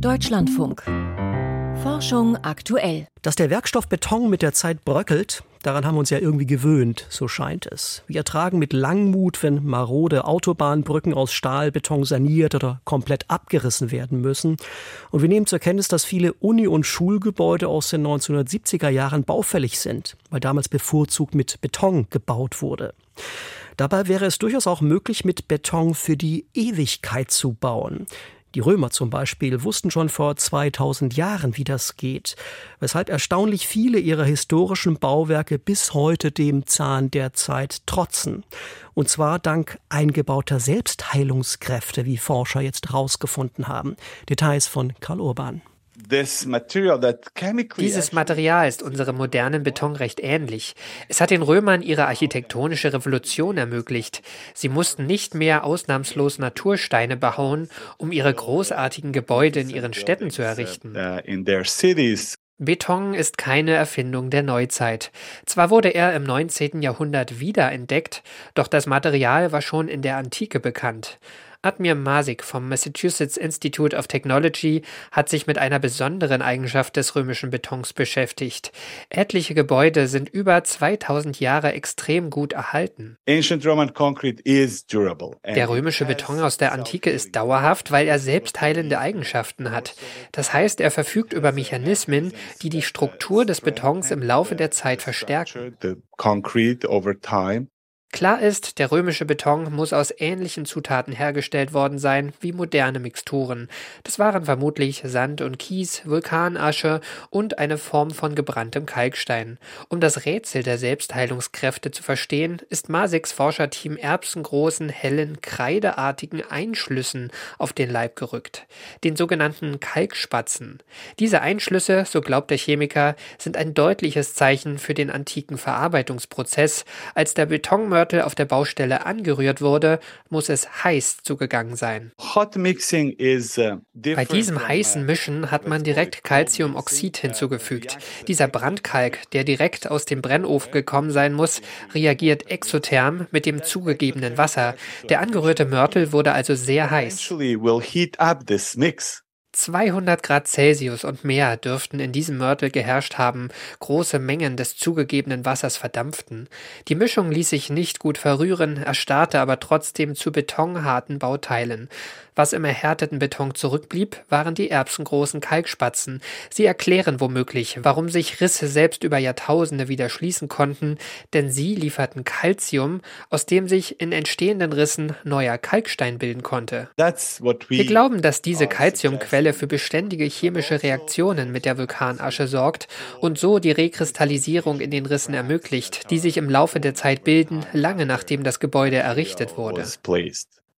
Deutschlandfunk. Forschung aktuell. Dass der Werkstoff Beton mit der Zeit bröckelt, daran haben wir uns ja irgendwie gewöhnt, so scheint es. Wir ertragen mit Langmut, wenn marode Autobahnbrücken aus Stahlbeton saniert oder komplett abgerissen werden müssen. Und wir nehmen zur Kenntnis, dass viele Uni- und Schulgebäude aus den 1970er Jahren baufällig sind, weil damals bevorzugt mit Beton gebaut wurde. Dabei wäre es durchaus auch möglich, mit Beton für die Ewigkeit zu bauen. Die Römer zum Beispiel wussten schon vor 2000 Jahren, wie das geht, weshalb erstaunlich viele ihrer historischen Bauwerke bis heute dem Zahn der Zeit trotzen. Und zwar dank eingebauter Selbstheilungskräfte, wie Forscher jetzt herausgefunden haben. Details von Karl Urban. Dieses Material ist unserem modernen Beton recht ähnlich. Es hat den Römern ihre architektonische Revolution ermöglicht. Sie mussten nicht mehr ausnahmslos Natursteine behauen, um ihre großartigen Gebäude in ihren Städten zu errichten. Uh, Beton ist keine Erfindung der Neuzeit. Zwar wurde er im 19. Jahrhundert wiederentdeckt, doch das Material war schon in der Antike bekannt. Admir Masik vom Massachusetts Institute of Technology hat sich mit einer besonderen Eigenschaft des römischen Betons beschäftigt. Etliche Gebäude sind über 2000 Jahre extrem gut erhalten. Der römische Beton aus der Antike ist dauerhaft, weil er selbstheilende Eigenschaften hat. Das heißt, er verfügt über Mechanismen, die die Struktur des Betons im Laufe der Zeit verstärken. Klar ist, der römische Beton muss aus ähnlichen Zutaten hergestellt worden sein wie moderne Mixturen. Das waren vermutlich Sand und Kies, Vulkanasche und eine Form von gebranntem Kalkstein. Um das Rätsel der Selbstheilungskräfte zu verstehen, ist Masiks Forscherteam erbsengroßen, hellen, kreideartigen Einschlüssen auf den Leib gerückt, den sogenannten Kalkspatzen. Diese Einschlüsse, so glaubt der Chemiker, sind ein deutliches Zeichen für den antiken Verarbeitungsprozess, als der Betonmörtel Mörtel auf der Baustelle angerührt wurde, muss es heiß zugegangen sein. Uh, Bei diesem heißen uh, Mischen hat man direkt Calciumoxid hinzugefügt. Dieser Brandkalk, der direkt aus dem Brennofen gekommen sein muss, reagiert exotherm mit dem zugegebenen Wasser. Der angerührte Mörtel wurde also sehr heiß. 200 Grad Celsius und mehr dürften in diesem Mörtel geherrscht haben, große Mengen des zugegebenen Wassers verdampften. Die Mischung ließ sich nicht gut verrühren, erstarrte aber trotzdem zu betonharten Bauteilen. Was im erhärteten Beton zurückblieb, waren die erbsengroßen Kalkspatzen. Sie erklären womöglich, warum sich Risse selbst über Jahrtausende wieder schließen konnten, denn sie lieferten Calcium, aus dem sich in entstehenden Rissen neuer Kalkstein bilden konnte. Wir glauben, dass diese Calciumquelle für beständige chemische Reaktionen mit der Vulkanasche sorgt und so die Rekristallisierung in den Rissen ermöglicht, die sich im Laufe der Zeit bilden, lange nachdem das Gebäude errichtet wurde.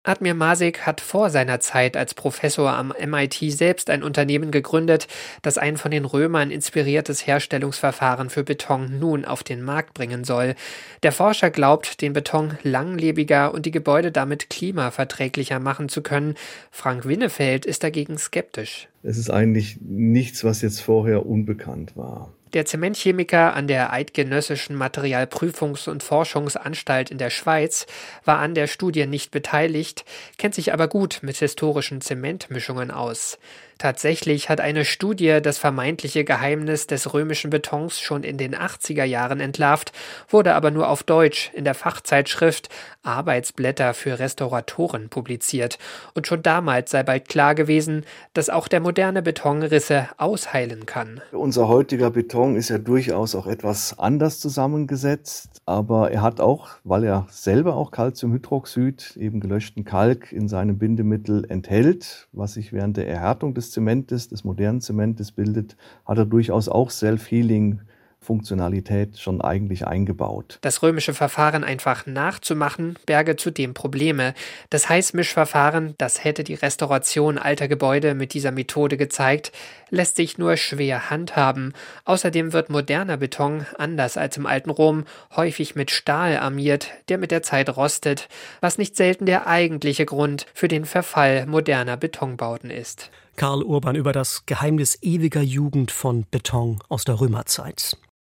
Admir Masik hat vor seiner Zeit als Professor am MIT selbst ein Unternehmen gegründet, das ein von den Römern inspiriertes Herstellungsverfahren für Beton nun auf den Markt bringen soll. Der Forscher glaubt, den Beton langlebiger und die Gebäude damit klimaverträglicher machen zu können. Frank Winnefeld ist dagegen skeptisch. Es ist eigentlich nichts, was jetzt vorher unbekannt war. Der Zementchemiker an der Eidgenössischen Materialprüfungs- und Forschungsanstalt in der Schweiz war an der Studie nicht beteiligt, kennt sich aber gut mit historischen Zementmischungen aus. Tatsächlich hat eine Studie das vermeintliche Geheimnis des römischen Betons schon in den 80er Jahren entlarvt, wurde aber nur auf Deutsch in der Fachzeitschrift Arbeitsblätter für Restauratoren publiziert. Und schon damals sei bald klar gewesen, dass auch der moderne Beton Risse ausheilen kann. Unser heutiger Beton ist ja durchaus auch etwas anders zusammengesetzt, aber er hat auch, weil er selber auch Calciumhydroxid, eben gelöschten Kalk, in seinem Bindemittel enthält, was sich während der Erhärtung Zementes, des modernen Zementes bildet, hat er durchaus auch Self-Healing Funktionalität schon eigentlich eingebaut. Das römische Verfahren einfach nachzumachen, berge zudem Probleme. Das Heißmischverfahren, das hätte die Restauration alter Gebäude mit dieser Methode gezeigt, lässt sich nur schwer handhaben. Außerdem wird moderner Beton, anders als im alten Rom, häufig mit Stahl armiert, der mit der Zeit rostet, was nicht selten der eigentliche Grund für den Verfall moderner Betonbauten ist. Karl Urban über das Geheimnis ewiger Jugend von Beton aus der Römerzeit.